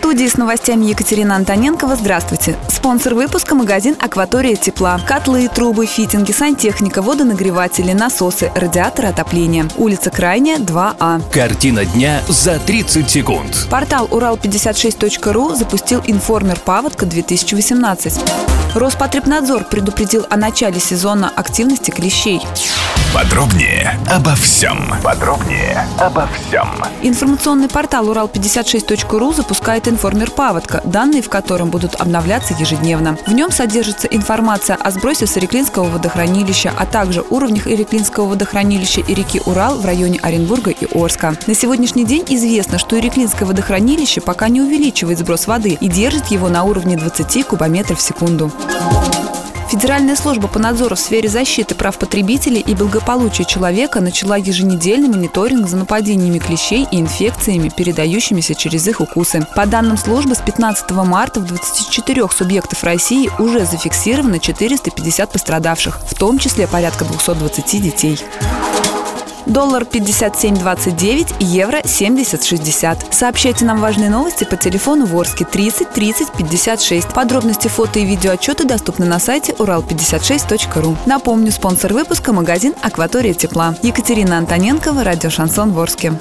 Студии с новостями Екатерина Антоненкова. Здравствуйте. Спонсор выпуска – магазин «Акватория тепла». Котлы, трубы, фитинги, сантехника, водонагреватели, насосы, радиаторы отопления. Улица Крайняя, 2А. Картина дня за 30 секунд. Портал Урал56.ру запустил информер «Паводка 2018». Роспотребнадзор предупредил о начале сезона активности клещей. Подробнее обо всем. Подробнее обо всем. Информационный портал Урал56.ру запускает информер «Паводка», данные в котором будут обновляться ежедневно. В нем содержится информация о сбросе с Иреклинского водохранилища, а также уровнях Иреклинского водохранилища и реки Урал в районе Оренбурга и Орска. На сегодняшний день известно, что Иреклинское водохранилище пока не увеличивает сброс воды и держит его на уровне 20 кубометров в секунду. Федеральная служба по надзору в сфере защиты прав потребителей и благополучия человека начала еженедельный мониторинг за нападениями клещей и инфекциями, передающимися через их укусы. По данным службы, с 15 марта в 24 субъектов России уже зафиксировано 450 пострадавших, в том числе порядка 220 детей. Доллар 57.29, евро 70.60. Сообщайте нам важные новости по телефону Ворске 30 30 56. Подробности фото и видеоотчеты доступны на сайте урал56.ру. Напомню, спонсор выпуска – магазин «Акватория тепла». Екатерина Антоненкова, радио «Шансон Ворске».